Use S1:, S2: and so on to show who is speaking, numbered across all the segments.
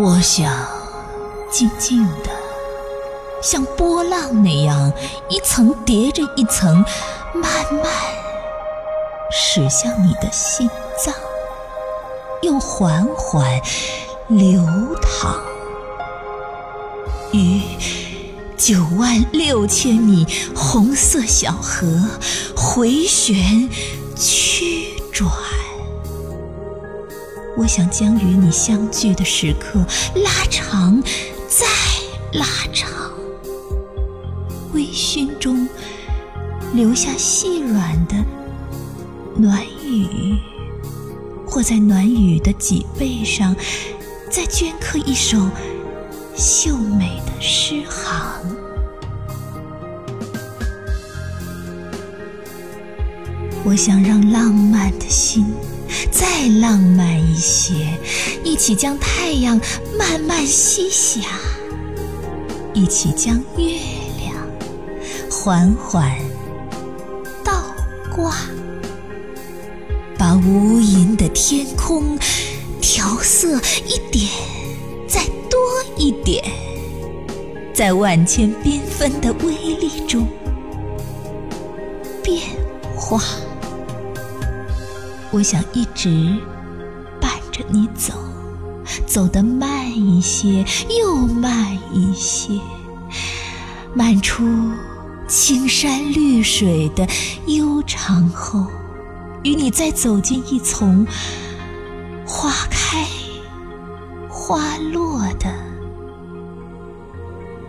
S1: 我想静静的，像波浪那样，一层叠着一层，慢慢驶向你的心脏，又缓缓流淌于九万六千米红色小河回旋曲转。我想将与你相聚的时刻拉长，再拉长，微醺中留下细软的暖语，或在暖语的脊背上再镌刻一首秀美的诗行。我想让浪漫的心。再浪漫一些，一起将太阳慢慢西下，一起将月亮缓缓倒挂，把无垠的天空调色一点，再多一点，在万千缤纷的微粒中变化。我想一直伴着你走，走得慢一些，又慢一些，漫出青山绿水的悠长后，与你再走进一丛花开花落的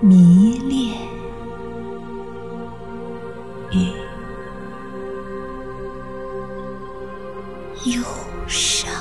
S1: 迷恋。忧伤。